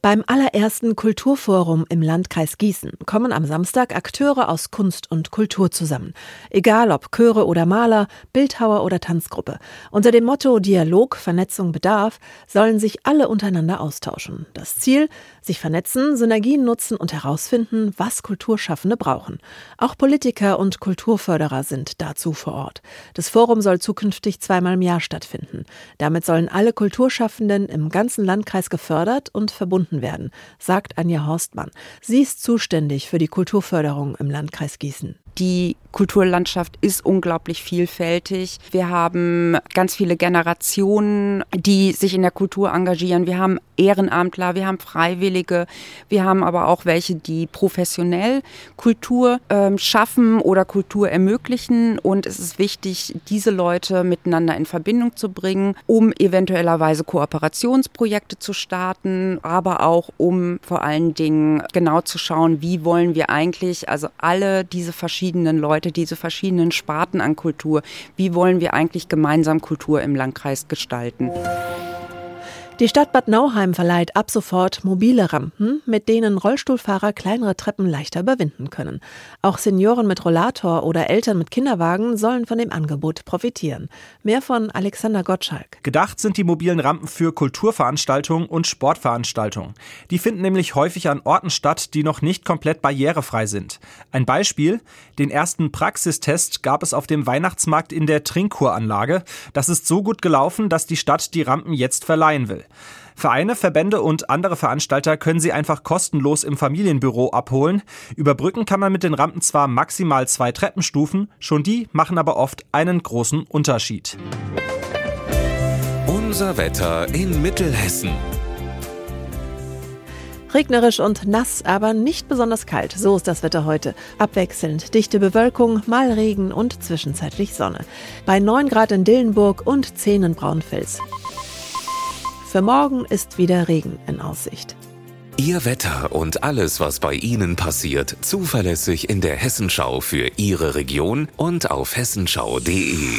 Beim allerersten Kulturforum im Landkreis Gießen kommen am Samstag Akteure aus Kunst und Kultur zusammen. Egal ob Chöre oder Maler, Bildhauer oder Tanzgruppe. Unter dem Motto Dialog, Vernetzung, Bedarf sollen sich alle untereinander austauschen. Das Ziel, sich vernetzen, Synergien nutzen und herausfinden, was Kulturschaffende brauchen. Auch Politiker und Kulturförderer sind dazu vor Ort. Das Forum soll zukünftig zweimal im Jahr stattfinden. Damit sollen alle Kulturschaffenden im ganzen Landkreis gefördert und verbunden gefunden werden, sagt Anja Horstmann. Sie ist zuständig für die Kulturförderung im Landkreis Gießen. Die Kulturlandschaft ist unglaublich vielfältig. Wir haben ganz viele Generationen, die sich in der Kultur engagieren. Wir haben Ehrenamtler, wir haben Freiwillige, wir haben aber auch welche, die professionell Kultur äh, schaffen oder Kultur ermöglichen. Und es ist wichtig, diese Leute miteinander in Verbindung zu bringen, um eventuellerweise Kooperationsprojekte zu starten, aber auch um vor allen Dingen genau zu schauen, wie wollen wir eigentlich, also alle diese verschiedenen Leute, diese verschiedenen Sparten an Kultur, wie wollen wir eigentlich gemeinsam Kultur im Landkreis gestalten. Die Stadt Bad Nauheim verleiht ab sofort mobile Rampen, mit denen Rollstuhlfahrer kleinere Treppen leichter überwinden können. Auch Senioren mit Rollator oder Eltern mit Kinderwagen sollen von dem Angebot profitieren. Mehr von Alexander Gottschalk. Gedacht sind die mobilen Rampen für Kulturveranstaltungen und Sportveranstaltungen. Die finden nämlich häufig an Orten statt, die noch nicht komplett barrierefrei sind. Ein Beispiel: Den ersten Praxistest gab es auf dem Weihnachtsmarkt in der Trinkkuranlage. Das ist so gut gelaufen, dass die Stadt die Rampen jetzt verleihen will. Vereine, Verbände und andere Veranstalter können sie einfach kostenlos im Familienbüro abholen. Überbrücken kann man mit den Rampen zwar maximal zwei Treppenstufen, schon die machen aber oft einen großen Unterschied. Unser Wetter in Mittelhessen. Regnerisch und nass, aber nicht besonders kalt. So ist das Wetter heute. Abwechselnd dichte Bewölkung, mal Regen und zwischenzeitlich Sonne. Bei 9 Grad in Dillenburg und 10 in Braunfels. Für morgen ist wieder Regen in Aussicht. Ihr Wetter und alles, was bei Ihnen passiert, zuverlässig in der Hessenschau für Ihre Region und auf hessenschau.de.